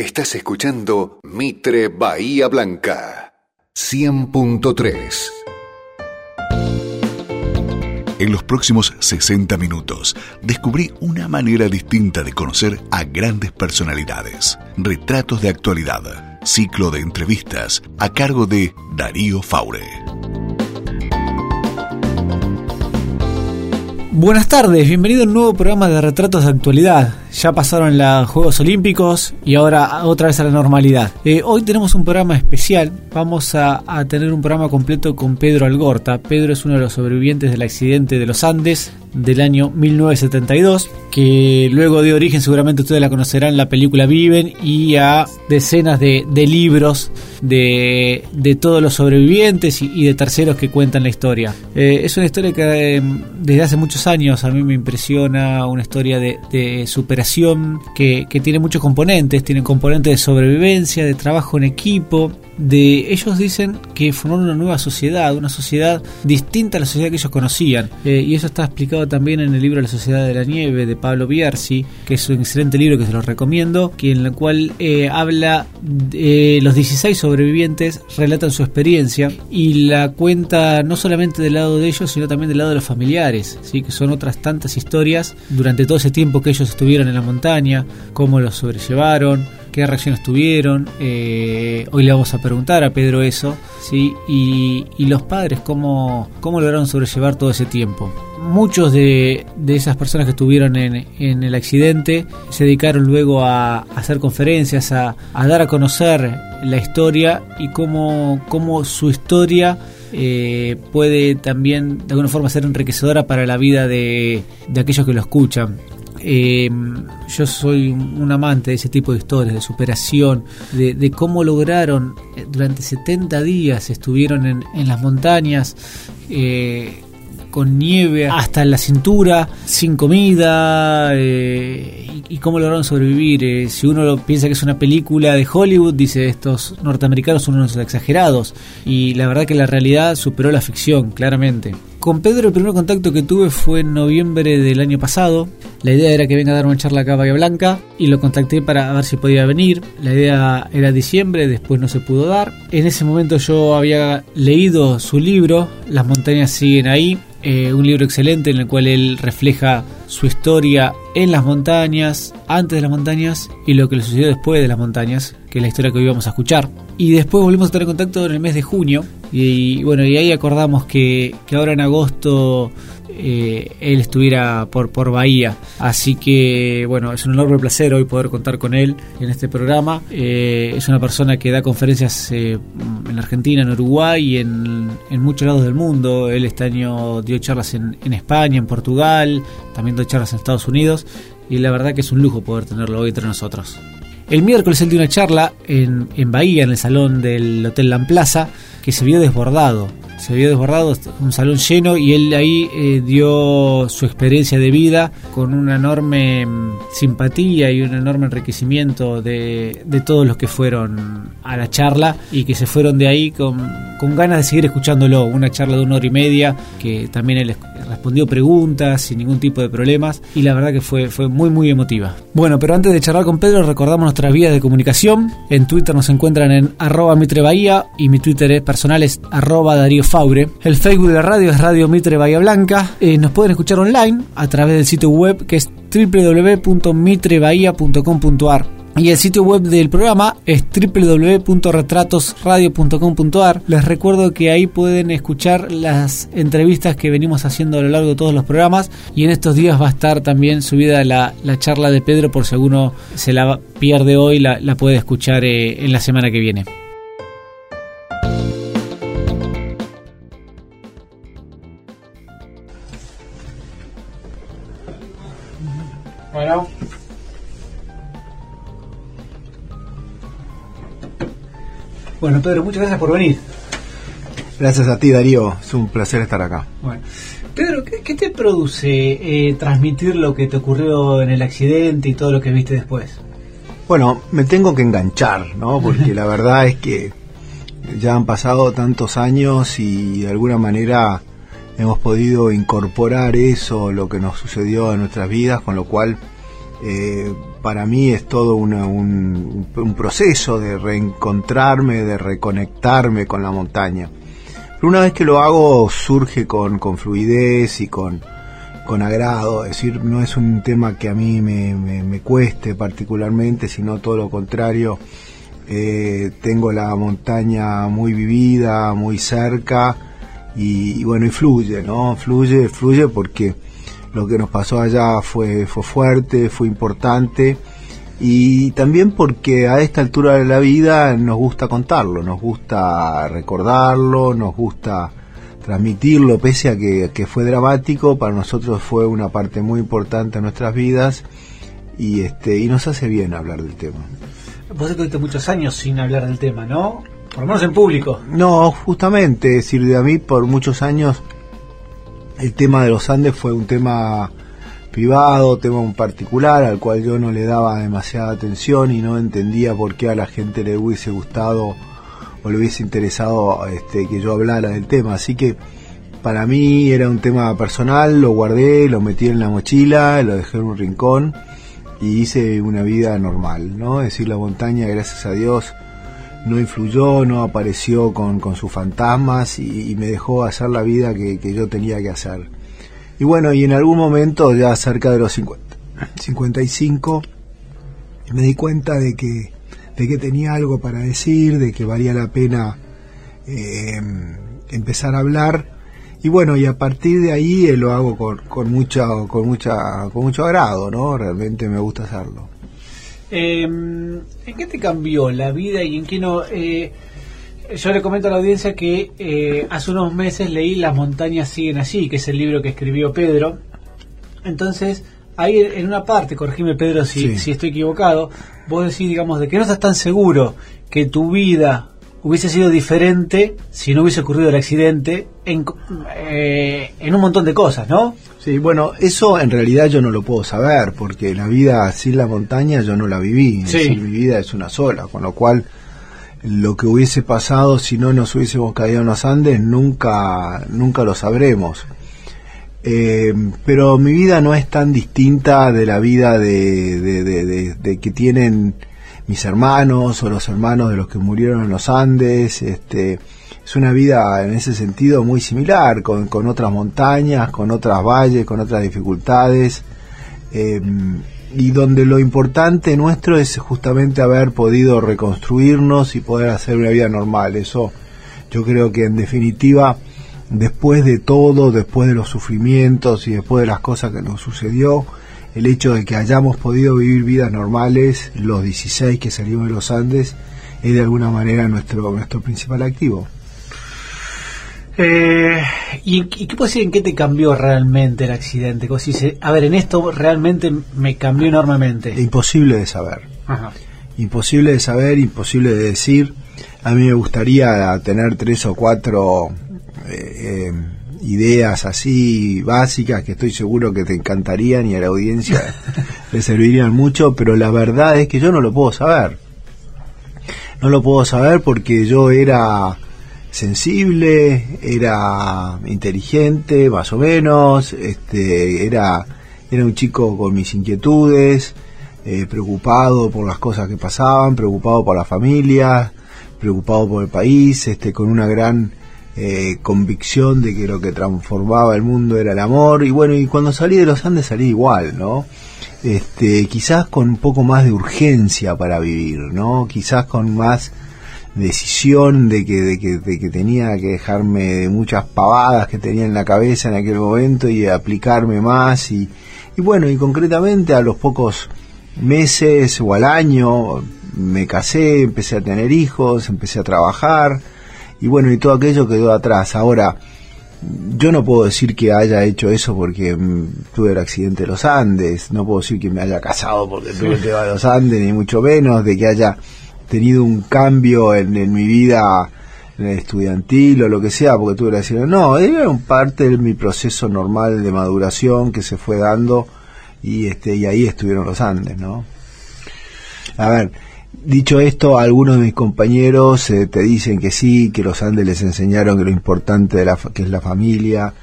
Estás escuchando Mitre Bahía Blanca 100.3. En los próximos 60 minutos descubrí una manera distinta de conocer a grandes personalidades. Retratos de actualidad, ciclo de entrevistas a cargo de Darío Faure. Buenas tardes, bienvenido a un nuevo programa de retratos de actualidad. Ya pasaron los Juegos Olímpicos y ahora otra vez a la normalidad. Eh, hoy tenemos un programa especial, vamos a, a, tener un programa completo con Pedro Algorta. Pedro es uno de los sobrevivientes del accidente de los Andes del año 1972, que luego dio origen, seguramente ustedes la conocerán, la película Viven y a decenas de, libros de, de, todos los sobrevivientes y, de terceros que cuentan la historia. Eh, es una historia que eh, desde hace muchos años a mí me impresiona, una historia de, de superación que, que tiene muchos componentes, tiene componentes de sobrevivencia, de trabajo en equipo, de ellos dicen que formaron una nueva sociedad, una sociedad distinta a la sociedad que ellos conocían. Eh, y eso está explicado también en el libro La Sociedad de la Nieve de Pablo Bierzi, que es un excelente libro que se los recomiendo, que en el cual eh, habla de los 16 sobrevivientes, relatan su experiencia y la cuenta no solamente del lado de ellos, sino también del lado de los familiares, ¿sí? que son otras tantas historias durante todo ese tiempo que ellos estuvieron en la montaña, cómo los sobrellevaron, qué reacciones tuvieron. Eh, hoy le vamos a preguntar a Pedro eso, ¿sí? Y, y los padres, cómo, cómo lograron sobrellevar todo ese tiempo. Muchos de, de esas personas que estuvieron en, en, el accidente se dedicaron luego a, hacer conferencias, a, a, dar a conocer la historia y cómo, cómo su historia eh, puede también de alguna forma ser enriquecedora para la vida de, de aquellos que lo escuchan. Eh, yo soy un amante de ese tipo de historias, de superación, de, de cómo lograron, eh, durante 70 días estuvieron en, en las montañas. Eh, con nieve hasta la cintura, sin comida, eh, y, cómo lograron sobrevivir. Eh, si uno piensa que es una película de Hollywood, dice estos norteamericanos son unos exagerados, y la verdad que la realidad superó la ficción, claramente. Con Pedro el primer contacto que tuve fue en noviembre del año pasado. La idea era que venga a dar una charla acá a Bahía Blanca y lo contacté para ver si podía venir. La idea era diciembre, después no se pudo dar. En ese momento yo había leído su libro, Las montañas siguen ahí, eh, un libro excelente en el cual él refleja su historia en las montañas, antes de las montañas y lo que le sucedió después de las montañas, que es la historia que hoy vamos a escuchar. Y después volvimos a en contacto en el mes de junio y, y bueno, y ahí acordamos que, que ahora en agosto eh, él estuviera por, por Bahía. Así que, bueno, es un enorme placer hoy poder contar con él en este programa. Eh, es una persona que da conferencias eh, en Argentina, en Uruguay y en, en, muchos lados del mundo. Él este año dio charlas en, en España, en Portugal, también dio charlas en Estados Unidos. Y la verdad que es un lujo poder tenerlo hoy entre nosotros. El miércoles él dio una charla en, en Bahía, en el salón del Hotel La Plaza, que se vio desbordado se vio desbordado, un salón lleno y él ahí eh, dio su experiencia de vida con una enorme simpatía y un enorme enriquecimiento de, de, todos los que fueron a la charla y que se fueron de ahí con, con, ganas de seguir escuchándolo. Una charla de una hora y media que también él respondió preguntas sin ningún tipo de problemas y la verdad que fue, fue muy muy emotiva. Bueno, pero antes de charlar con Pedro recordamos nuestras vías de comunicación. En Twitter nos encuentran en arroba Mitre Bahía y mi Twitter es personal es arroba Darío El Facebook de la radio es Radio Mitre Bahía Blanca. Eh, nos pueden escuchar online a través del sitio web que es www.mitrebahía.com.ar. Y el sitio web del programa es www.retratosradio.com.ar. Les recuerdo que ahí pueden escuchar las entrevistas que venimos haciendo a lo largo de todos los programas. Y en estos días va a estar también subida la, la charla de Pedro por si alguno se la pierde hoy, la, la puede escuchar eh, en la semana que viene. Bueno, Pedro, muchas gracias por venir. Gracias a ti, Darío. Es un placer estar acá. Bueno. Pedro, ¿qué, qué te produce eh, transmitir lo que te ocurrió en el accidente y todo lo que viste después? Bueno, me tengo que enganchar, ¿no? Porque la verdad es que ya han pasado tantos años y de alguna manera hemos podido incorporar eso, lo que nos sucedió en nuestras vidas, con lo cual eh, para mí es todo un, proceso de reencontrarme, de reconectarme con la montaña. Pero una vez que lo hago surge con, fluidez y con, agrado, es decir, no es un tema que a mí me, me, cueste particularmente, sino todo lo contrario. Eh, tengo la montaña muy vivida, muy cerca y, y, bueno, y fluye, ¿no? Fluye, fluye porque lo que nos pasó allá fue, fue fuerte, fue importante y también porque a esta altura de la vida nos gusta contarlo, nos gusta recordarlo, nos gusta transmitirlo, pese a que, fue dramático, para nosotros fue una parte muy importante de nuestras vidas y, este, y nos hace bien hablar del tema. Vos estuviste muchos años sin hablar del tema, ¿no? Por lo menos en público. No, justamente, es decir, de a mí por muchos años el tema de los Andes fue un tema privado, tema en particular al cual yo no le daba demasiada atención y no entendía por qué a la gente le hubiese gustado o le hubiese interesado este, que yo hablara del tema. Así que para mí era un tema personal, lo guardé, lo metí en la mochila, lo dejé en un rincón y hice una vida normal, ¿no? Es decir, la montaña, gracias a Dios, no influyó, no apareció con, sus fantasmas y, me dejó hacer la vida que, yo tenía que hacer. Y bueno, y en algún momento, ya cerca de los 50, 55, me di cuenta de que, de que tenía algo para decir, de que valía la pena eh, empezar a hablar. Y bueno, y a partir de ahí eh, lo hago con, con, mucha, con, mucha, con mucho agrado, ¿no? Realmente me gusta hacerlo. Em, ¿En qué te cambió la vida y en qué no? Eh, yo le comento a la audiencia que eh, hace unos meses leí Las montañas siguen allí, que es el libro que escribió Pedro. Entonces, ahí en una parte, corregime Pedro si, si estoy equivocado, vos decís, digamos, de que no estás tan seguro que tu vida hubiese sido diferente si no hubiese ocurrido el accidente en, eh, en un montón de cosas, ¿no? Sí, bueno, eso en realidad yo no lo puedo saber, porque la vida sin la montaña yo no la viví, mi vida es una sola, con lo cual lo que hubiese pasado si no nos hubiésemos caído en los Andes nunca, nunca lo sabremos. Eh, pero mi vida no es tan distinta de la vida de, de, de que tienen mis hermanos o los hermanos de los que murieron en los Andes, este, es una vida en ese sentido muy similar, con, otras montañas, con otras valles, con otras dificultades, em, y donde lo importante nuestro es justamente haber podido reconstruirnos y poder hacer una vida normal. Eso yo creo que en definitiva, después de todo, después de los sufrimientos y después de las cosas que nos sucedió, el hecho de que hayamos podido vivir vidas normales, los 16 que salimos de los Andes, es de alguna manera nuestro, nuestro principal activo. Eh, ¿y, qué puede decir en qué te cambió realmente el accidente? a ver, en esto realmente me cambió enormemente. Imposible de saber. Imposible de saber, imposible de decir. A mí me gustaría tener tres o cuatro eh, eh, ideas así básicas que estoy seguro que te encantarían y a la audiencia le servirían mucho, pero la verdad es que yo no lo puedo saber. No lo puedo saber porque yo era sensible, era inteligente, más o menos, este, era, era un chico con mis inquietudes, eh, preocupado por las cosas que pasaban, preocupado por la familia, preocupado por el país, este, con una gran eh, convicción de que lo que transformaba el mundo era el amor, y bueno, y cuando salí de los Andes salí igual, ¿no? Este, quizás con un poco más de urgencia para vivir, ¿no? Quizás con más decisión de que, de que, de que tenía que dejarme de muchas pavadas que tenía en la cabeza en aquel momento y aplicarme más y, y bueno, y concretamente a los pocos meses o al año me casé, empecé a tener hijos, empecé a trabajar y bueno, y todo aquello quedó atrás. Ahora, yo no puedo decir que haya hecho eso porque mm, tuve el accidente de los Andes, no puedo decir que me haya casado porque tuve el tema de los Andes, ni mucho menos, de que haya tenido un cambio en, mi vida estudiantil o lo que sea, porque tuve la decir, no, era un parte de mi proceso normal de maduración que se fue dando y este y ahí estuvieron los Andes, ¿no? A ver, Dicho esto, algunos de mis compañeros eh, te dicen que sí, que los Andes les enseñaron que lo importante de la, que es la familia,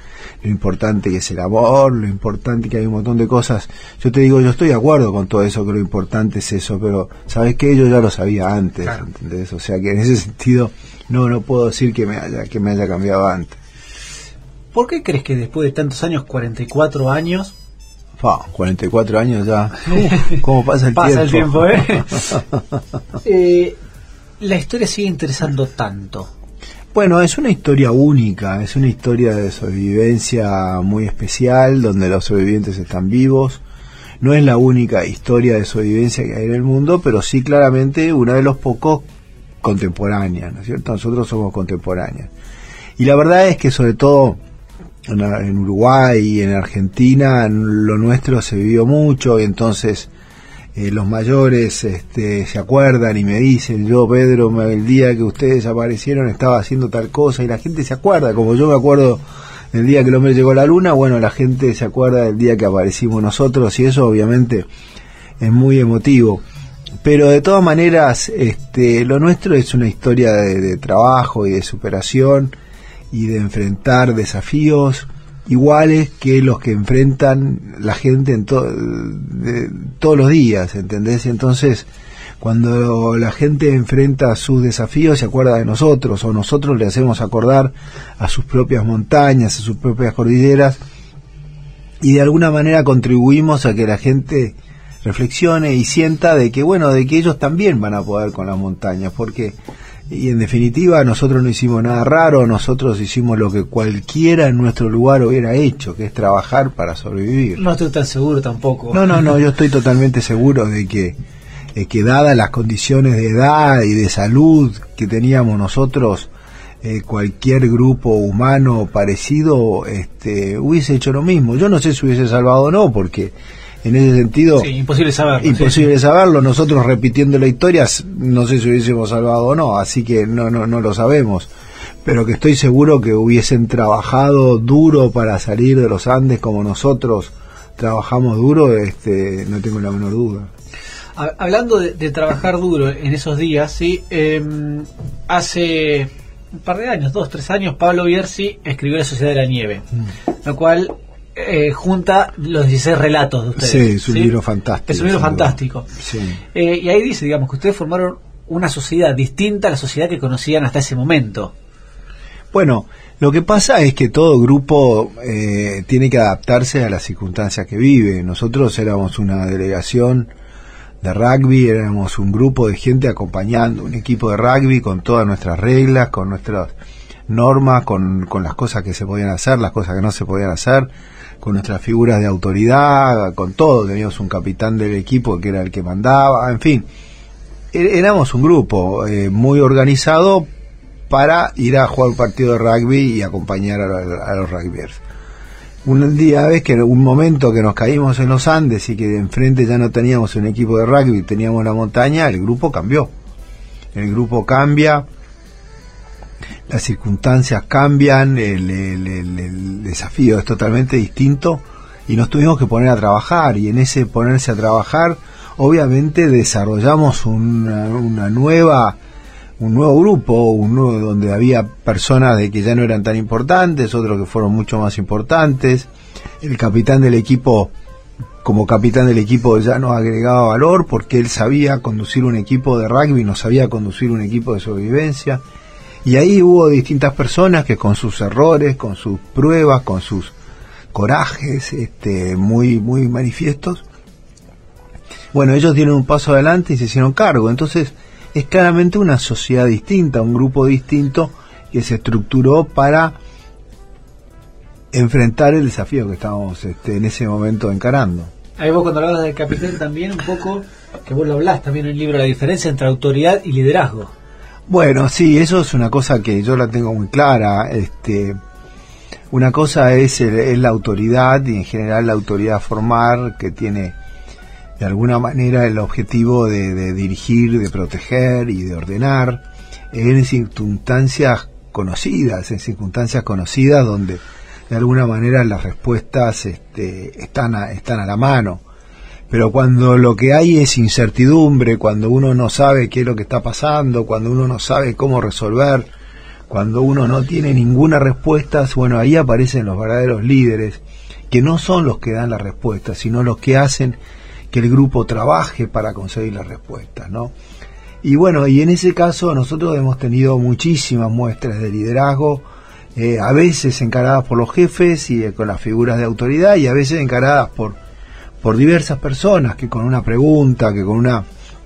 lo importante que es el amor, lo importante que hay un montón de cosas. Yo te digo, yo estoy de acuerdo con todo eso, que lo importante es eso, pero ¿sabes qué? Yo ya lo sabía antes, ¿entendés? O sea que en ese sentido no no puedo decir que me haya que me haya cambiado antes. ¿Por qué crees que después de tantos años, 44 años, Fa, 44 años ya. ¿Cómo pasa el pasa tiempo? el tiempo, ¿eh? ¿eh? La historia sigue interesando tanto. Bueno, es una historia única, es una historia de sobrevivencia muy especial, donde los sobrevivientes están vivos. No es la única historia de sobrevivencia que hay en el mundo, pero sí claramente una de los pocos contemporáneas, ¿no es cierto? Nosotros somos contemporáneas. Y la verdad es que sobre todo en, Uruguay y en Argentina lo nuestro se vivió mucho y entonces eh, los mayores este, se acuerdan y me dicen, yo Pedro, el día que ustedes aparecieron estaba haciendo tal cosa y la gente se acuerda, como yo me acuerdo el día que el hombre llegó a la luna, bueno, la gente se acuerda del día que aparecimos nosotros y eso obviamente es muy emotivo. Pero de todas maneras, este, lo nuestro es una historia de trabajo y de superación y de enfrentar desafíos iguales que los que enfrentan la gente en todos los días, ¿entendés? Entonces, cuando la gente enfrenta sus desafíos se acuerda de nosotros o nosotros le hacemos acordar a sus propias montañas, a sus propias cordilleras y de alguna manera contribuimos a que la gente reflexione y sienta de que bueno, de que ellos también van a poder con las montañas, porque y en definitiva nosotros no hicimos nada raro, nosotros hicimos lo que cualquiera en nuestro lugar hubiera hecho, que es trabajar para sobrevivir. No estoy tan seguro tampoco. No, no, no, yo estoy totalmente seguro de que, que dadas las condiciones de edad y de salud que teníamos nosotros, eh, cualquier grupo humano parecido este, hubiese hecho lo mismo. Yo no sé si hubiese salvado o no, porque en ese sentido imposible saberlo imposible saberlo. Nosotros repitiendo la historia no sé si hubiésemos salvado o no así que no no no lo sabemos. Pero que estoy seguro que hubiesen trabajado duro para salir de los Andes como nosotros trabajamos duro este no tengo la menor duda. Hablando de, trabajar duro en esos días sí em, hace un par de años dos tres años Pablo Bierzi escribió la Sociedad de la Nieve mm. lo cual eh, junta los 16 relatos de ustedes. Sí, es un libro fantástico. Es un libro fantástico. Eh, y ahí dice, digamos, que ustedes formaron una sociedad distinta a la sociedad que conocían hasta ese momento. Bueno, lo que pasa es que todo grupo eh, tiene que adaptarse a las circunstancias que vive. Nosotros éramos una delegación de rugby, éramos un grupo de gente acompañando un equipo de rugby con todas nuestras reglas, con nuestras normas, con, con las cosas que se podían hacer, las cosas que no se podían hacer con nuestras figuras de autoridad, con todo, teníamos un capitán del equipo que era el que mandaba, en fin, e-, éramos un grupo eh, muy organizado para ir a jugar un partido de rugby y acompañar a, los rugbyers. Un día, ves que en un momento que nos caímos en los Andes y que de enfrente ya no teníamos un equipo de rugby, teníamos la montaña, el grupo cambió. El grupo cambia, las circunstancias cambian, el, desafío es totalmente distinto y nos tuvimos que poner a trabajar y en ese ponerse a trabajar obviamente desarrollamos una, nueva un nuevo grupo, un nuevo donde había personas de que ya no eran tan importantes, otros que fueron mucho más importantes. El capitán del equipo, como capitán del equipo, ya nos agregaba valor porque él sabía conducir un equipo de rugby, no sabía conducir un equipo de sobrevivencia. Y ahí hubo distintas personas que con sus errores, con sus pruebas, con sus corajes este, muy, muy manifiestos, bueno, ellos dieron un paso adelante y se hicieron cargo. Entonces es claramente una sociedad distinta, un grupo distinto que se estructuró para enfrentar el desafío que estábamos este, en ese momento encarando. Ahí vos cuando hablabas del capitán también un poco, que vos lo hablás también en el libro, la diferencia entre autoridad y liderazgo. Bueno, sí, eso es una cosa que yo la tengo muy clara. Este, una cosa es, la autoridad y en general la autoridad formar que tiene de alguna manera el objetivo de, dirigir, de proteger y de ordenar en circunstancias conocidas, en circunstancias conocidas donde de alguna manera las respuestas este, están, están a la mano. Pero cuando lo que hay es incertidumbre, cuando uno no sabe qué es lo que está pasando, cuando uno no sabe cómo resolver, cuando uno no tiene ninguna respuesta, bueno, ahí aparecen los verdaderos líderes, que no son los que dan las respuestas, sino los que hacen que el grupo trabaje para conseguir las respuestas, ¿no? Y bueno, y en ese caso nosotros hemos tenido muchísimas muestras de liderazgo, eh, a veces encaradas por los jefes y eh, con las figuras de autoridad y a veces encaradas por, por diversas personas que con una pregunta, que con una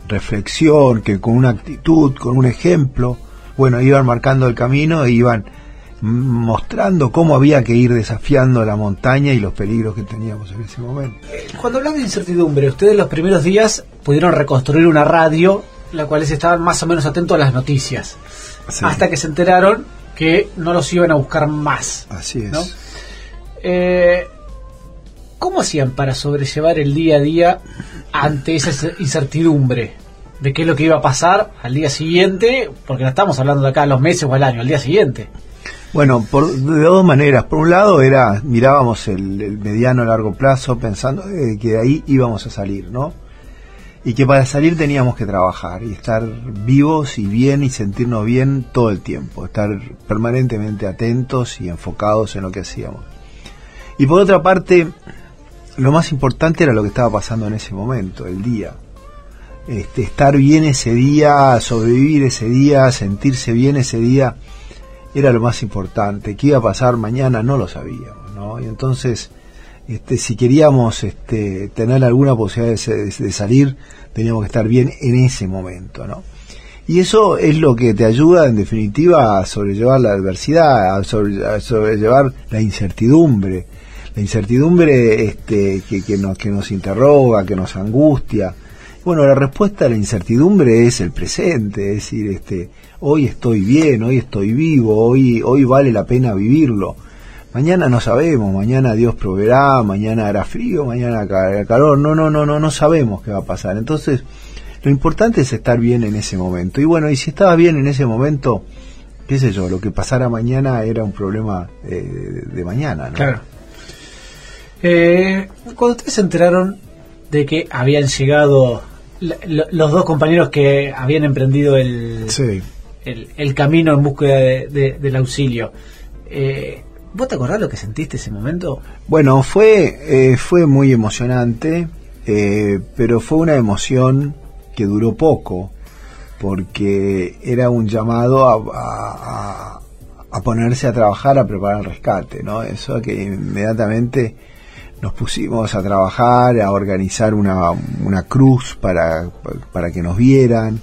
reflexión, que con una actitud, con un ejemplo, bueno, iban marcando el camino e iban mostrando cómo había que ir desafiando la montaña y los peligros que teníamos en ese momento. Cuando hablan de incertidumbre, ustedes los primeros días pudieron reconstruir una radio, la cual estaban más o menos atentos a las noticias, hasta que se enteraron que no los iban a buscar más. Así es. Eh, ¿Cómo hacían para sobrellevar el día a día ante esa incertidumbre? de qué es lo que iba a pasar al día siguiente, porque no estamos hablando de acá los meses o al año, al día siguiente. Bueno, de dos maneras. Por un lado era, mirábamos el, mediano a largo plazo pensando que de ahí íbamos a salir, ¿no? Y que para salir teníamos que trabajar y estar vivos y bien y sentirnos bien todo el tiempo, estar permanentemente atentos y enfocados en lo que hacíamos. Y por otra parte, lo más importante era lo que estaba pasando en ese momento, el día. Este, estar bien ese día, sobrevivir ese día, sentirse bien ese día era lo más importante. ¿Qué iba a pasar mañana? No lo sabíamos, ¿no? Y entonces, este, si queríamos este, tener alguna posibilidad de, salir, teníamos que estar bien en ese momento, ¿no? Y eso es lo que te ayuda, en definitiva, a sobrellevar la adversidad, a, sobrellevar la incertidumbre. La incertidumbre este, que, que, nos, que nos interroga, que nos angustia. Bueno, la respuesta a la incertidumbre es el presente, es decir, este, hoy estoy bien, hoy estoy vivo, hoy, hoy vale la pena vivirlo. Mañana no sabemos, mañana Dios proveerá, mañana hará frío, mañana hará calor, no, no, no, no, no sabemos qué va a pasar. Entonces, lo importante es estar bien en ese momento. Y bueno, y si estaba bien en ese momento, qué sé yo, lo que pasara mañana era un problema eh, de, mañana, ¿no? Claro. Eh, cuando ustedes se enteraron de que habían llegado los dos compañeros que habían emprendido el, el, camino en búsqueda del auxilio. Eh, ¿Vos te acordás lo que sentiste ese momento? Bueno, fue, eh, fue muy emocionante, eh, pero fue una emoción que duró poco, porque era un llamado a, a, ponerse a trabajar, a preparar el rescate, ¿no? Eso que inmediatamente nos pusimos a trabajar, a organizar una, una cruz para, para que nos vieran,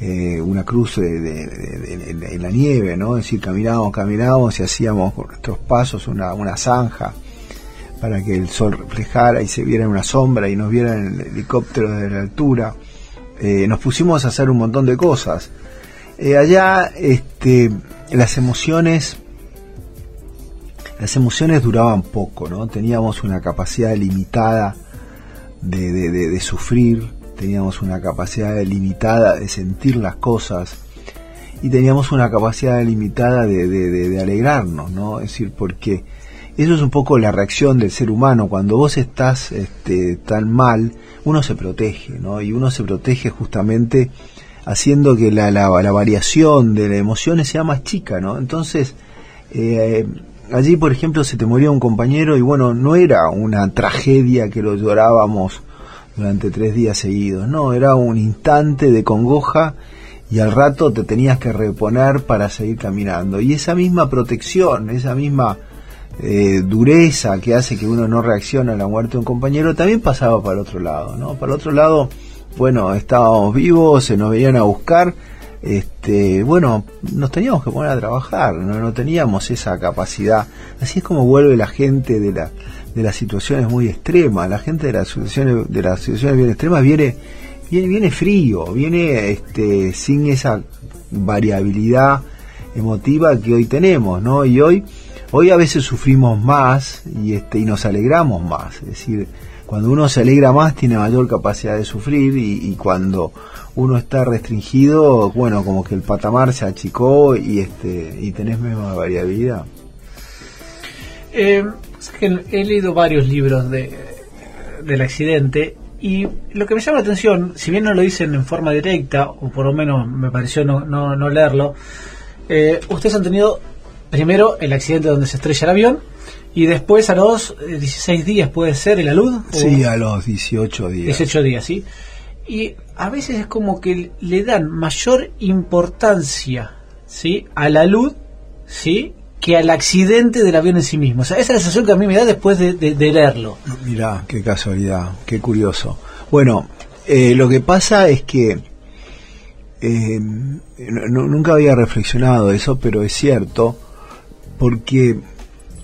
eh, una cruz de, en la nieve, ¿no? Es decir, caminábamos, caminábamos y hacíamos con nuestros pasos una, una zanja para que el sol reflejara y se viera en una sombra y nos vieran en el helicóptero desde la altura. Eh, nos pusimos a hacer un montón de cosas. Eh, allá este, las emociones las emociones duraban poco, ¿no? Teníamos una capacidad limitada de, sufrir, teníamos una capacidad limitada de sentir las cosas y teníamos una capacidad limitada de, alegrarnos, ¿no? Es decir, porque eso es un poco la reacción del ser humano. Cuando vos estás este, tan mal, uno se protege, ¿no? Y uno se protege justamente haciendo que la, la, variación de las emociones sea más chica, ¿no? Entonces, eh, allí, por ejemplo, se te moría un compañero y bueno, no era una tragedia que lo llorábamos durante tres días seguidos, no, era un instante de congoja y al rato te tenías que reponer para seguir caminando. Y esa misma protección, esa misma eh, dureza que hace que uno no reaccione a la muerte de un compañero, también pasaba para el otro lado, ¿no? Para el otro lado, bueno, estábamos vivos, se nos venían a buscar, este, bueno, nos teníamos que poner a trabajar, no, teníamos esa capacidad. Así es como vuelve la gente de, la, de las situaciones muy extremas. La gente de las situaciones, de las situaciones bien extremas viene, viene, viene frío, viene este, sin esa variabilidad emotiva que hoy tenemos, ¿no? Y hoy, hoy a veces sufrimos más y este, y nos alegramos más. Es decir, cuando uno se alegra más tiene mayor capacidad de sufrir y cuando uno está restringido, bueno, como que el patamar se achicó y este y tenés misma variabilidad. Eh, he leído varios libros de, del accidente Y lo que me llama la atención, si bien no lo dicen en forma directa, o por lo menos me pareció no, no, no leerlo, eh, ustedes han tenido primero el accidente donde se estrella el avión y después a los 16 eh, días puede ser el alud. Sí, a los 18 días. 18 días, sí. Y a veces es como que le dan mayor importancia ¿sí? a la luz ¿sí? que al accidente del avión en sí mismo. O sea, esa es la sensación que a mí me da después de, leerlo. Mirá, qué casualidad, qué curioso. Bueno, eh, lo que pasa es que eh, nunca había reflexionado eso, pero es cierto, porque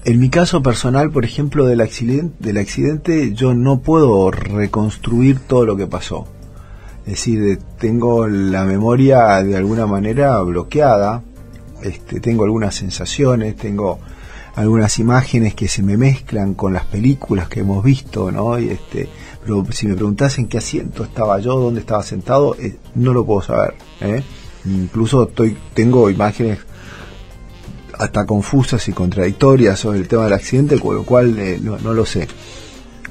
en mi caso personal, por ejemplo, del accidente, del accidente, yo no puedo reconstruir todo lo que pasó. Es decir, tengo la memoria de alguna manera bloqueada, este, tengo algunas sensaciones, tengo algunas imágenes que se me mezclan con las películas que hemos visto, ¿no? Y este, pero si me preguntas en qué asiento estaba yo, dónde estaba sentado, eh, no lo puedo saber. ¿eh? Incluso estoy, tengo imágenes hasta confusas y contradictorias sobre el tema del accidente, con lo cual eh, no, no, lo sé.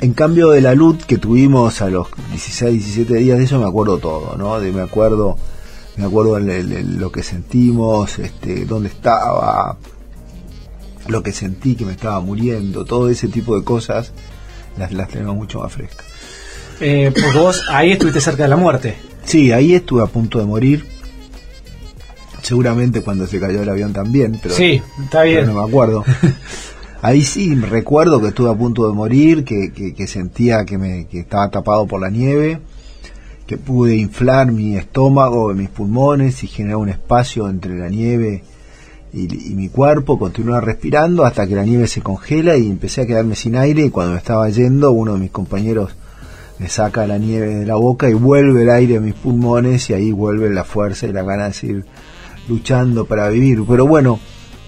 En cambio de la luz que tuvimos a los 16, 17 días, de eso me acuerdo todo, ¿no? De, me acuerdo me acuerdo lo que sentimos, este, dónde estaba, lo que sentí que me estaba muriendo, todo ese tipo de cosas las, las tenemos mucho más frescas. Eh, porque vos ahí estuviste cerca de la muerte. Sí, ahí estuve a punto de morir. Seguramente cuando se cayó el avión también, pero, sí, está bien. no me acuerdo. Ahí sí recuerdo que estuve a punto de morir, que, que, sentía que, me, que estaba tapado por la nieve que pude inflar mi estómago, mis pulmones y generar un espacio entre la nieve y, mi cuerpo, continuar respirando hasta que la nieve se congela y empecé a quedarme sin aire y cuando me estaba yendo uno de mis compañeros me saca la nieve de la boca y vuelve el aire a mis pulmones y ahí vuelve la fuerza y la gana de seguir luchando para vivir. Pero bueno,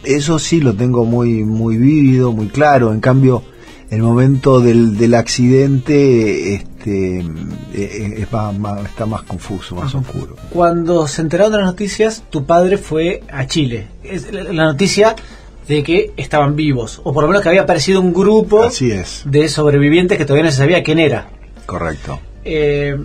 eso sí lo tengo muy, muy vívido, muy claro. En cambio, el momento del, del accidente este, eh, eh, está más confuso, más oscuro. Cuando se enteraron de las noticias, tu padre fue a Chile. Es la noticia de que estaban vivos, o por lo menos que había aparecido un grupo de sobrevivientes que todavía no se sabía quién era. Correcto. Eh,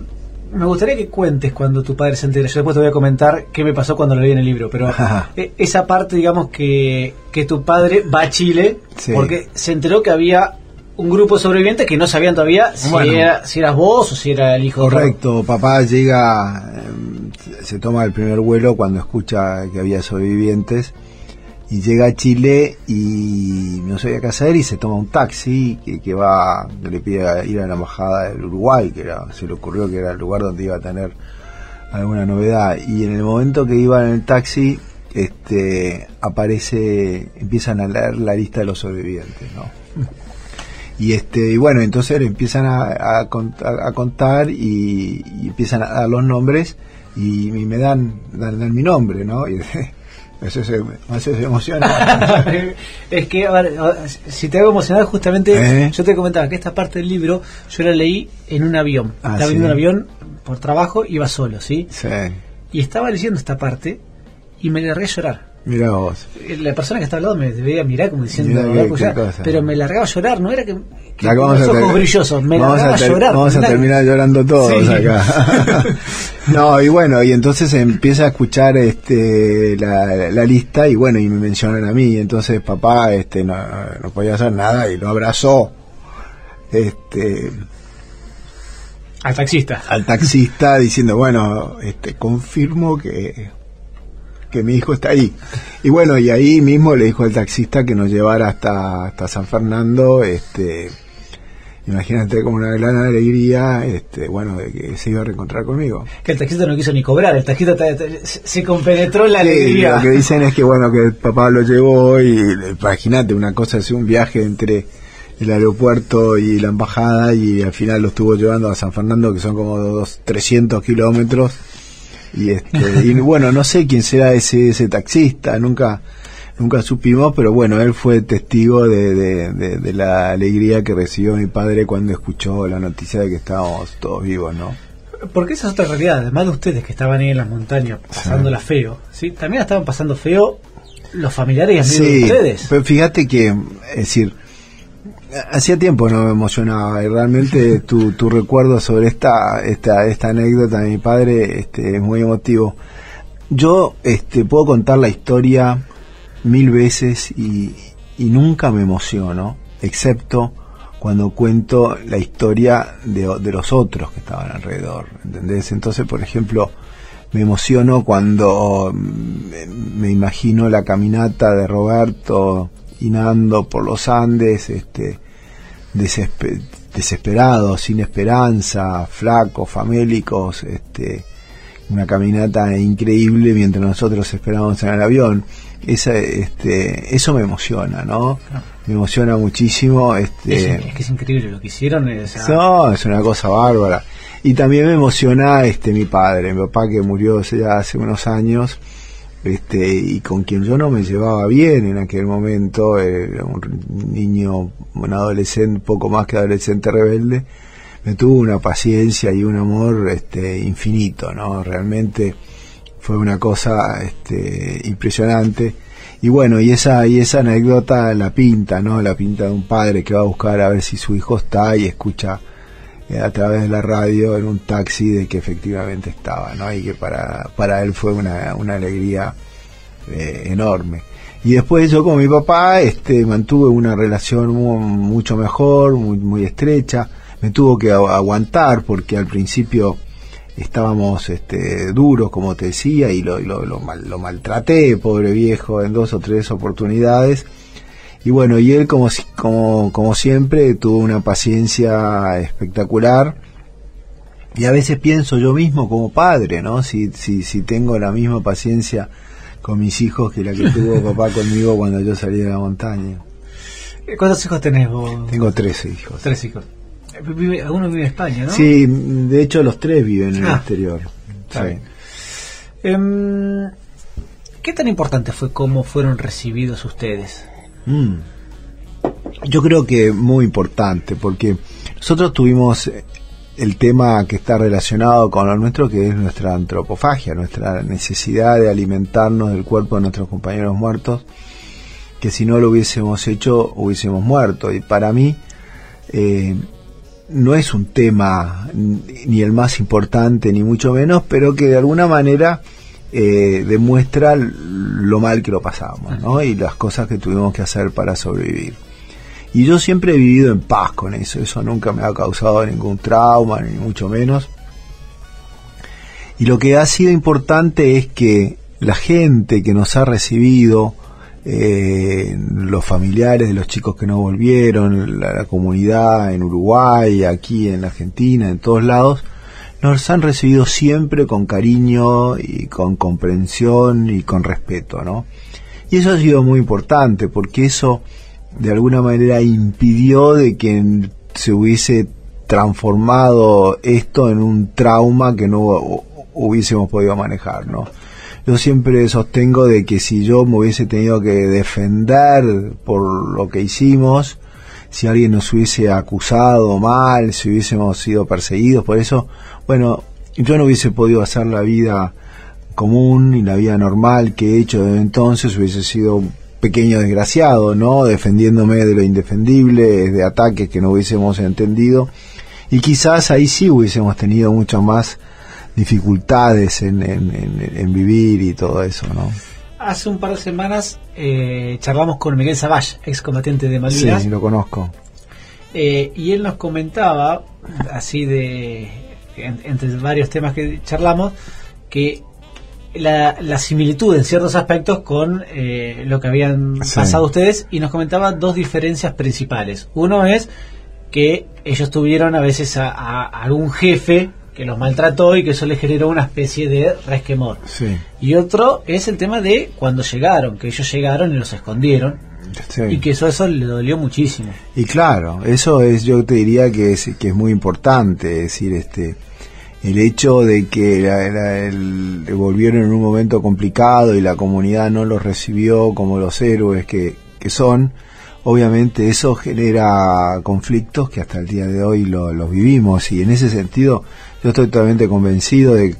me gustaría que cuentes cuando tu padre se entere. Yo después te voy a comentar qué me pasó cuando lo vi en el libro, pero e, esa parte, digamos, que, que tu padre va a Chile porque se enteró que había un grupo sobreviviente que no sabían todavía si, si eras vos o si era el hijo Correcto, papá llega, em, se toma el primer vuelo cuando escucha que había sobrevivientes y llega a Chile y no sabía qué hacer y se toma un taxi que, que va, le pide ir a la embajada del Uruguay, que se le ocurrió que era el lugar donde iba a tener alguna novedad y en el momento que iba en el taxi este aparece empiezan a leer la lista de los sobrevivientes ¿no? y este y bueno entonces empiezan a, a, contar y, empiezan a dar los nombres y, me dan, dan, mi nombre no y eso se, me emociona. Es que si te hago emocionar justamente ¿Eh? yo te comentaba que esta parte del libro yo la leí en un avión. Ah, estaba en un avión por trabajo iba solo sí sí. Y estaba leyendo esta parte y me largué a llorar Mira vos. La persona que está al lado me debía mirar como diciendo, pero me largaba a llorar, no era que, que los ojos brillosos, me largaba a, llorar. Vamos a terminar llorando todos acá. no, y bueno, y entonces empieza a escuchar este la, la, lista y bueno, y me mencionan a mí, entonces papá este no, no podía hacer nada y lo abrazó. Este al taxista. Al taxista diciendo, bueno, este confirmo que que mi hijo está ahí. Y bueno, y ahí mismo le dijo al taxista que nos llevara hasta, hasta San Fernando, este imagínate como una gran alegría, este, bueno, de que se iba a reencontrar conmigo. Que el taxista no quiso ni cobrar, el taxista se compenetró en la alegría. Lo que dicen es que bueno, que el papá lo llevó y imagínate, una cosa es un viaje entre el aeropuerto y la embajada y al final lo estuvo llevando a San Fernando, que son como dos, 300 kilómetros y, este, y bueno, no sé quién será ese, ese taxista, nunca nunca supimos, pero bueno, él fue testigo de, de, la alegría que recibió mi padre cuando escuchó la noticia de que estábamos todos vivos, ¿no? Porque esa es otra realidad, además de ustedes que estaban ahí en las montañas pasándola feo, ¿sí? También estaban pasando feo los familiares y amigos de ustedes. Pero fíjate que, es decir, hacía tiempo no me emocionaba y realmente tu, tu recuerdo sobre esta, esta, esta anécdota de mi padre este, es muy emotivo. Yo este, puedo contar la historia mil veces y, y nunca me emociono, excepto cuando cuento la historia de, de, los otros que estaban alrededor, ¿entendés? Entonces, por ejemplo, me emociono cuando mm, me imagino la caminata de Roberto inando por los Andes, este, desesperado, sin esperanza, flacos, famélicos, este, una caminata increíble mientras nosotros esperábamos en el avión. Esa, este, eso me emociona, ¿no? Me emociona muchísimo. Este, es, que es increíble lo que hicieron. Es, no, es una cosa bárbara. Y también me emociona este mi padre, mi papá que murió ya hace unos años este, y con quien yo no me llevaba bien en aquel momento, era un niño, un adolescente, poco más que adolescente rebelde, me tuvo una paciencia y un amor este, infinito, ¿no? Realmente fue una cosa este, impresionante. Y bueno, y esa, y esa anécdota la pinta, ¿no? La pinta de un padre que va a buscar a ver si su hijo está y escucha a través de la radio en un taxi de que efectivamente estaba, ¿no? Y que para, para él fue una, una alegría eh, enorme. Y después yo con mi papá este, mantuve una relación mucho mejor, muy, muy estrecha. Me tuvo que aguantar porque al principio estábamos este, duros, como te decía, y lo, lo, mal, lo maltraté, pobre viejo, en dos o tres oportunidades y bueno, y él como, como, como siempre tuvo una paciencia espectacular. Y a veces pienso yo mismo como padre, ¿no? Si, si, si tengo la misma paciencia con mis hijos que la que tuvo papá conmigo cuando yo salí de la montaña. ¿Cuántos hijos tenés vos? Tengo tres hijos. Tres hijos. algunos vive en España, ¿no? Sí, de hecho los tres viven en el ah, exterior. Sí. Em, ¿Qué tan importante fue cómo fueron recibidos ustedes? Mm. Yo creo que muy importante, porque nosotros tuvimos el tema que está relacionado con lo nuestro, que es nuestra antropofagia, nuestra necesidad de alimentarnos del cuerpo de nuestros compañeros muertos, que si no lo hubiésemos hecho, hubiésemos muerto. Y para mí, eh, no es un tema ni el más importante, ni mucho menos, pero que de alguna manera eh, demuestra lo mal que lo pasamos ¿no? y las cosas que tuvimos que hacer para sobrevivir. Y yo siempre he vivido en paz con eso, eso nunca me ha causado ningún trauma, ni mucho menos. Y lo que ha sido importante es que la gente que nos ha recibido, eh, los familiares de los chicos que no volvieron, la, comunidad en Uruguay, aquí en Argentina, en todos lados, nos han recibido siempre con cariño y con comprensión y con respeto, ¿no? Y eso ha sido muy importante porque eso de alguna manera impidió de que se hubiese transformado esto en un trauma que no hubiésemos podido manejar, ¿no? Yo siempre sostengo de que si yo me hubiese tenido que defender por lo que hicimos, si alguien nos hubiese acusado mal, si hubiésemos sido perseguidos por eso, bueno, yo no hubiese podido hacer la vida común y la vida normal que he hecho desde entonces, hubiese sido un pequeño desgraciado, ¿no? Defendiéndome de lo indefendible, de ataques que no hubiésemos entendido. Y quizás ahí sí hubiésemos tenido muchas más dificultades en, en, vivir y todo eso, ¿no? Hace un par de semanas eh, charlamos con Miguel Savage, excombatiente de Malvinas. Sí, lo conozco. Eh, y él nos comentaba, así de, entre varios temas que charlamos, que la, la similitud en ciertos aspectos con eh, lo que habían pasado ustedes y nos comentaba dos diferencias principales. Uno es que ellos tuvieron a veces a algún jefe que los maltrató y que eso les generó una especie de resquemor. Y otro es el tema de cuando llegaron, que ellos llegaron y los escondieron. Y que eso, eso le dolió muchísimo. Y claro, eso es, yo te diría que es, que es muy importante, es decir, este, el hecho de que la, volvieron en un momento complicado y la comunidad no los recibió como los héroes que, que son, obviamente eso genera conflictos que hasta el día de hoy los vivimos y en ese sentido yo estoy totalmente convencido de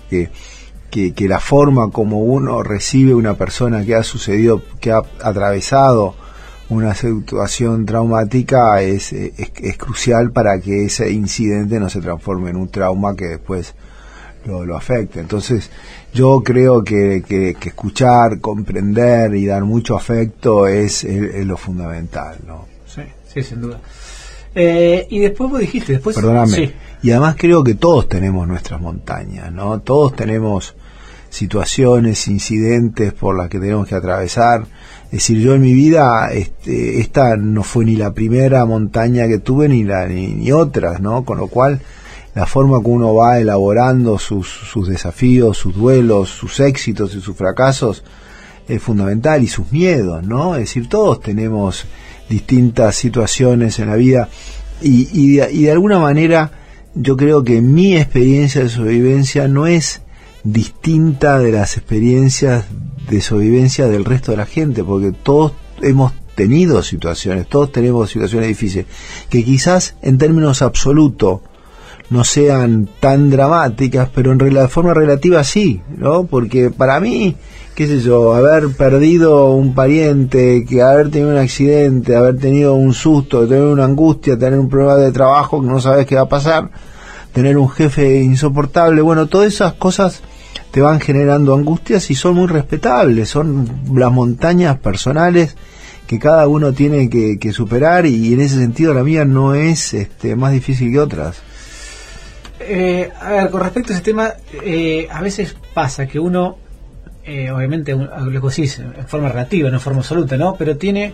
que, que, la forma como uno recibe una persona que ha sucedido, que ha atravesado una situación traumática es, es, crucial para que ese incidente no se transforme en un trauma que después lo, lo afecte. Entonces, yo creo que, que, escuchar, comprender y dar mucho afecto es, lo fundamental, ¿no? Sí, sí, sin duda. Eh, y después vos dijiste, después... Perdóname. Y además creo que todos tenemos nuestras montañas, ¿no? Todos tenemos situaciones, incidentes por las que tenemos que atravesar es decir, yo en mi vida, este, esta no fue ni la primera montaña que tuve ni, la, ni, otras, ¿no? Con lo cual, la forma que uno va elaborando sus, sus desafíos, sus duelos, sus éxitos y sus fracasos es fundamental y sus miedos, ¿no? Es decir, todos tenemos distintas situaciones en la vida y, y, y de alguna manera yo creo que mi experiencia de sobrevivencia no es distinta de las experiencias de sobrevivencia del resto de la gente, porque todos hemos tenido situaciones, todos tenemos situaciones difíciles, que quizás en términos absolutos no sean tan dramáticas, pero en de forma relativa sí, ¿no? Porque para mí, qué sé yo, haber perdido un pariente, que haber tenido un accidente, haber tenido un susto, tener una angustia, tener un problema de trabajo que no sabes qué va a pasar, tener un jefe insoportable, bueno, todas esas cosas te van generando angustias y son muy respetables, son las montañas personales que cada uno tiene que, superar y, en ese sentido la mía no es este, más difícil que otras. Eh, a ver, con respecto a ese tema, eh, a veces pasa que uno, eh, obviamente, lo que en forma relativa, no en forma absoluta, ¿no? Pero tiene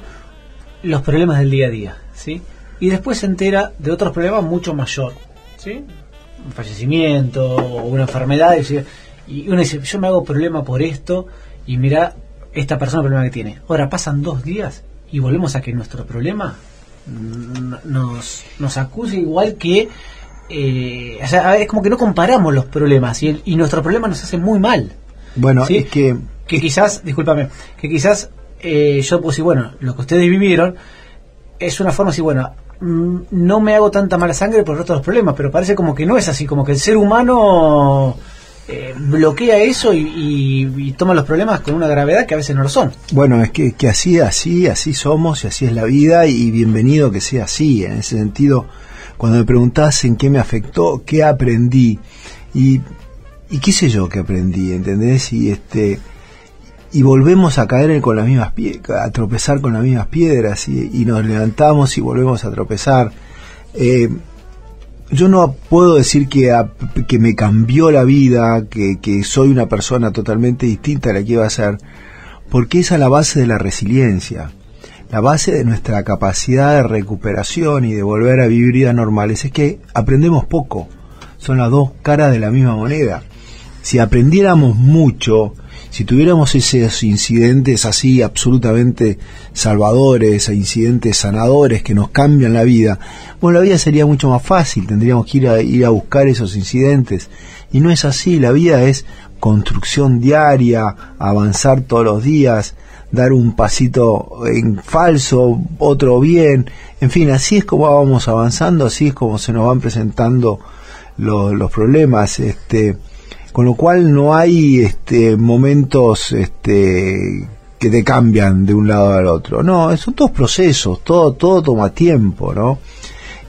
los problemas del día a día, ¿sí? Y después se entera de otros problemas mucho mayor, ¿sí? Un fallecimiento o una enfermedad, y y uno dice, yo me hago problema por esto y mira esta persona el problema que tiene. Ahora pasan dos días y volvemos a que nuestro problema nos, nos acuse igual que... Eh, o sea, es como que no comparamos los problemas y, y nuestro problema nos hace muy mal. Bueno, es que... Que quizás, discúlpame, que quizás eh, yo pues bueno, lo que ustedes vivieron es una forma así, bueno, mm, no me hago tanta mala sangre por otros problemas, pero parece como que no es así, como que el ser humano eh, bloquea eso y, toma los problemas con una gravedad que a veces no lo son. Bueno, es que, que así, así, así somos y así es la vida y bienvenido que sea así. En ese sentido, cuando me preguntás en qué me afectó, qué aprendí y, y qué sé yo que aprendí, ¿entendés? Y este y volvemos a caer con las mismas piedras, a tropezar con las mismas piedras y, nos levantamos y volvemos a tropezar. Eh, yo no puedo decir que, que me cambió la vida, que, que, soy una persona totalmente distinta a la que iba a ser, porque esa es la base de la resiliencia, la base de nuestra capacidad de recuperación y de volver a vivir vidas normales, es que aprendemos poco, son las dos caras de la misma moneda. Si aprendiéramos mucho, si tuviéramos esos incidentes así absolutamente salvadores, incidentes sanadores que nos cambian la vida, bueno, la vida sería mucho más fácil, tendríamos que ir a, ir a buscar esos incidentes. Y no es así, la vida es construcción diaria, avanzar todos los días, dar un pasito en falso, otro bien, en fin, así es como vamos avanzando, así es como se nos van presentando los problemas. Este, con lo cual no hay este, momentos este, que te cambian de un lado al otro. No, son todos procesos, todo, todo toma tiempo, ¿no?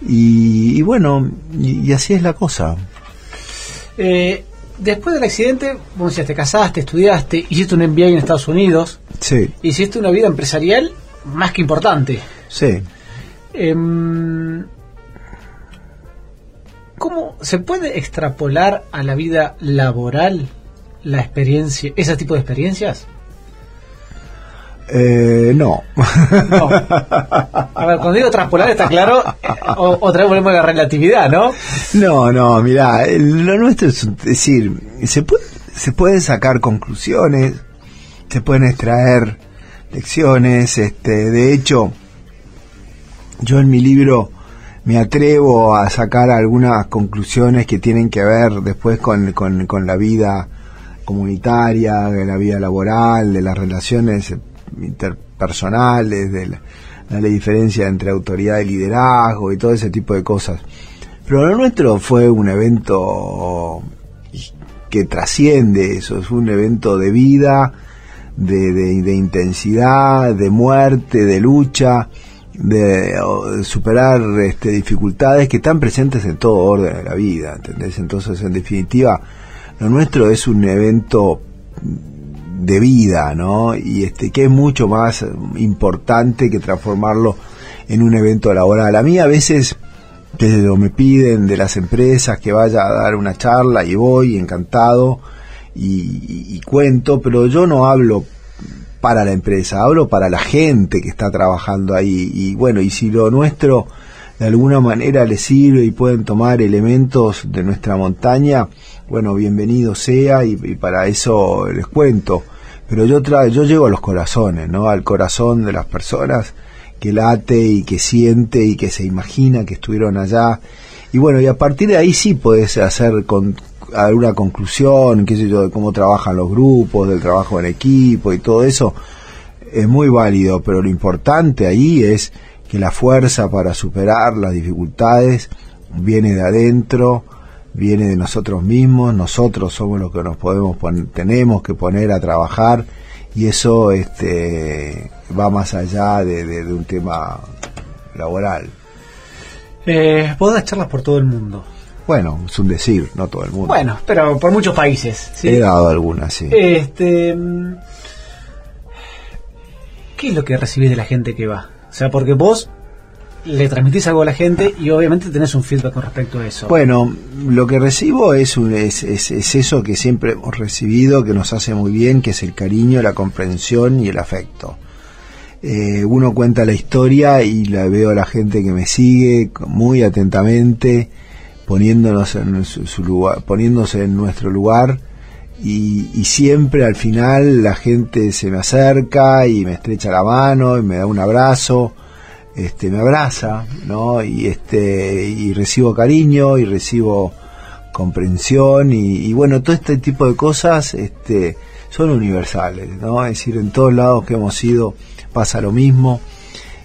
Y, bueno, y, así es la cosa. Eh, después del accidente, vos ya te casaste, estudiaste, hiciste un MBA en Estados Unidos. Sí. Hiciste una vida empresarial más que importante. Sí. Em, ¿Cómo se puede extrapolar a la vida laboral la experiencia, ese tipo de experiencias? Eh, no. A ver, cuando digo extrapolar está claro, eh, otra vez volvemos a la relatividad, ¿no? No, no, mira, lo nuestro es decir, se, puede, se pueden sacar conclusiones, se pueden extraer lecciones, este, de hecho, yo en mi libro me atrevo a sacar algunas conclusiones que tienen que ver después con, con, la vida comunitaria, de la vida laboral, de las relaciones interpersonales, de la, diferencia entre autoridad y liderazgo y todo ese tipo de cosas. Pero lo nuestro fue un evento que trasciende eso, es un evento de vida, de, intensidad, de muerte, de lucha, de, superar este, dificultades que están presentes en todo orden de la vida, ¿entendés? Entonces, en definitiva, lo nuestro es un evento de vida, ¿no? Y este que es mucho más importante que transformarlo en un evento laboral. A mí a veces que me piden de las empresas que vaya a dar una charla y voy encantado y, cuento, pero yo no hablo para la empresa, hablo para la gente que está trabajando ahí. Y bueno, y si lo nuestro de alguna manera les sirve y pueden tomar elementos de nuestra montaña, bueno, bienvenido sea y, para eso les cuento. Pero yo, tra yo llego a los corazones, ¿no? Al corazón de las personas que late y que siente y que se imagina que estuvieron allá. Y bueno, y a partir de ahí sí puedes hacer con, alguna conclusión, qué sé yo, de cómo trabajan los grupos, del trabajo en equipo y todo eso. Es muy válido, pero lo importante ahí es que la fuerza para superar las dificultades viene de adentro, viene de nosotros mismos, nosotros somos los que nos podemos tenemos que poner a trabajar y eso este va más allá de, un tema laboral. Eh, ¿Puedo dar charlas por todo el mundo? Bueno, es un decir, no todo el mundo. Bueno, pero por muchos países. He dado algunas, sí. Este, ¿Qué es lo que recibís de la gente que va? O sea, porque vos le transmitís algo a la gente y obviamente tenés un feedback con respecto a eso. Bueno, lo que recibo es, es, es, eso que siempre hemos recibido, que nos hace muy bien, que es el cariño, la comprensión y el afecto. Eh, uno cuenta la historia y la veo a la gente que me sigue muy atentamente, poniéndonos en su, lugar, poniéndose en nuestro lugar. Y, y, siempre al final la gente se me acerca y me estrecha la mano y me da un abrazo este, me abraza, ¿no? Y este, y recibo cariño y recibo comprensión y, bueno, todo este tipo de cosas, este, son universales, ¿no? Es decir, en todos lados que hemos ido pasa lo mismo.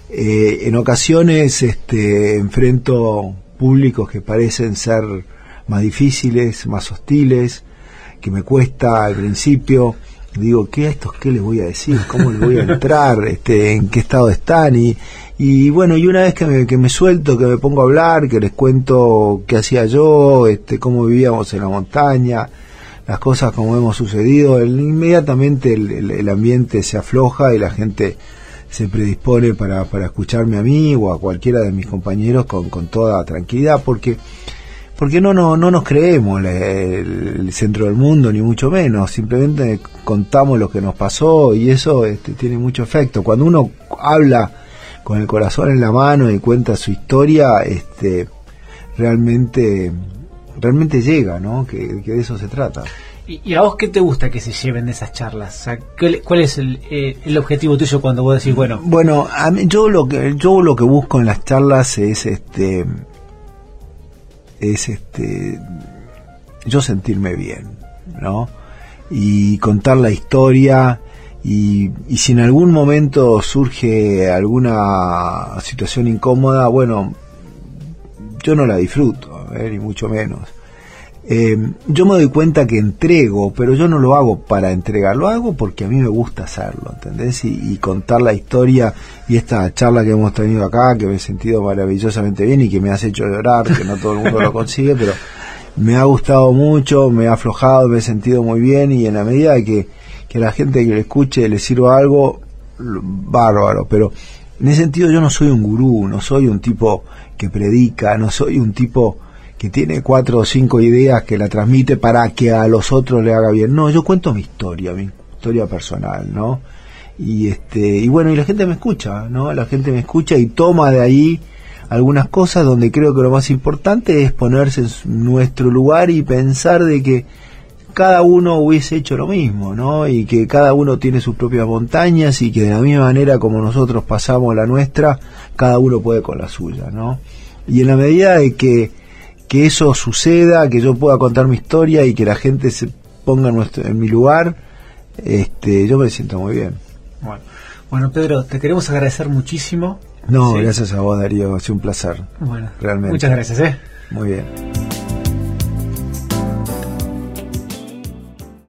Eh, en ocasiones, este, enfrento públicos que parecen ser más difíciles, más hostiles, que me cuesta al principio digo, ¿qué a estos qué les voy a decir? ¿Cómo les voy a entrar? Este, ¿En qué estado están? Y, y bueno, y una vez que me, que me suelto, que me pongo a hablar, que les cuento qué hacía yo, este, cómo vivíamos en la montaña, las cosas como hemos sucedido, inmediatamente el, el, ambiente se afloja y la gente se predispone para, para escucharme a mí o a cualquiera de mis compañeros con, con toda tranquilidad, porque porque no, no, no nos creemos el, centro del mundo, ni mucho menos, simplemente contamos lo que nos pasó y eso este, tiene mucho efecto. Cuando uno habla con el corazón en la mano y cuenta su historia, este, realmente, realmente llega, ¿no? Que, de eso se trata. ¿Y, a vos qué te gusta que se lleven de esas charlas? ¿Cuál es el, eh, el, objetivo tuyo cuando vos decís, bueno? Bueno, a mí, yo lo que yo lo que busco en las charlas es este es este yo sentirme bien, ¿no? Y contar la historia y, y, si en algún momento surge alguna situación incómoda, bueno, yo no la disfruto, ni mucho menos. Eh, yo me doy cuenta que entrego, pero yo no lo hago para entregar, lo hago porque a mí me gusta hacerlo, ¿entendés? Y, contar la historia y esta charla que hemos tenido acá, que me he sentido maravillosamente bien y que me has hecho llorar, que no todo el mundo lo consigue, pero me ha gustado mucho, me ha aflojado, me he sentido muy bien y en la medida que, que la gente que le escuche le sirva algo, bárbaro, pero en ese sentido yo no soy un gurú, no soy un tipo que predica, no soy un tipo que tiene cuatro o cinco ideas que la transmite para que a los otros le haga bien. No, yo cuento mi historia, mi historia personal, ¿no? Y este, y bueno, y la gente me escucha, ¿no? La gente me escucha y toma de ahí algunas cosas donde creo que lo más importante es ponerse en nuestro lugar y pensar de que cada uno hubiese hecho lo mismo, ¿no? Y que cada uno tiene sus propias montañas y que de la misma manera como nosotros pasamos la nuestra, cada uno puede con la suya, ¿no? Y en la medida de que que eso suceda, que yo pueda contar mi historia y que la gente se ponga en, nuestro, en mi lugar, este, yo me siento muy bien. Bueno, bueno Pedro, te queremos agradecer muchísimo. No, gracias a vos, Darío, ha sido un placer. Bueno, realmente. Muchas gracias, ¿eh? Muy bien.